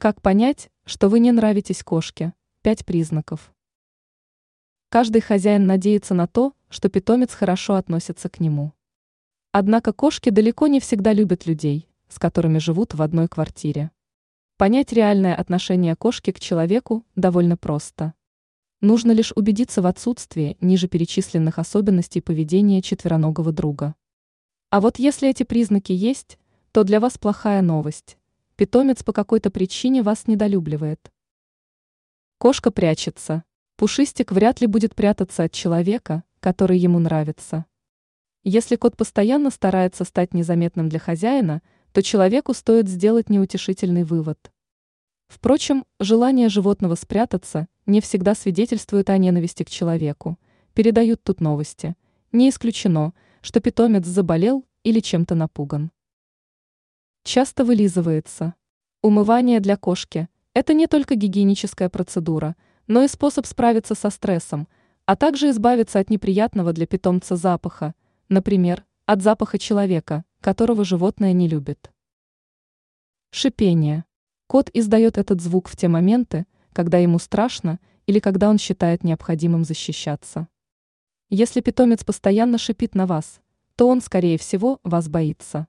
Как понять, что вы не нравитесь кошке? Пять признаков. Каждый хозяин надеется на то, что питомец хорошо относится к нему. Однако кошки далеко не всегда любят людей, с которыми живут в одной квартире. Понять реальное отношение кошки к человеку довольно просто. Нужно лишь убедиться в отсутствии ниже перечисленных особенностей поведения четвероногого друга. А вот если эти признаки есть, то для вас плохая новость питомец по какой-то причине вас недолюбливает. Кошка прячется. Пушистик вряд ли будет прятаться от человека, который ему нравится. Если кот постоянно старается стать незаметным для хозяина, то человеку стоит сделать неутешительный вывод. Впрочем, желание животного спрятаться не всегда свидетельствует о ненависти к человеку. Передают тут новости. Не исключено, что питомец заболел или чем-то напуган часто вылизывается. Умывание для кошки – это не только гигиеническая процедура, но и способ справиться со стрессом, а также избавиться от неприятного для питомца запаха, например, от запаха человека, которого животное не любит. Шипение. Кот издает этот звук в те моменты, когда ему страшно или когда он считает необходимым защищаться. Если питомец постоянно шипит на вас, то он, скорее всего, вас боится.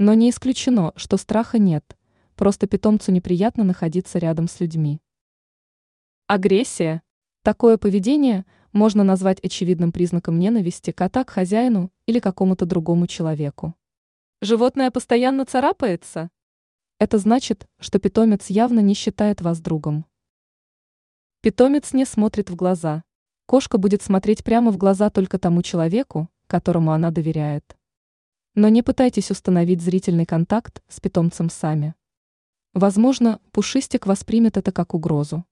Но не исключено, что страха нет, просто питомцу неприятно находиться рядом с людьми. Агрессия. Такое поведение можно назвать очевидным признаком ненависти кота к хозяину или какому-то другому человеку. Животное постоянно царапается? Это значит, что питомец явно не считает вас другом. Питомец не смотрит в глаза. Кошка будет смотреть прямо в глаза только тому человеку, которому она доверяет. Но не пытайтесь установить зрительный контакт с питомцем сами. Возможно, пушистик воспримет это как угрозу.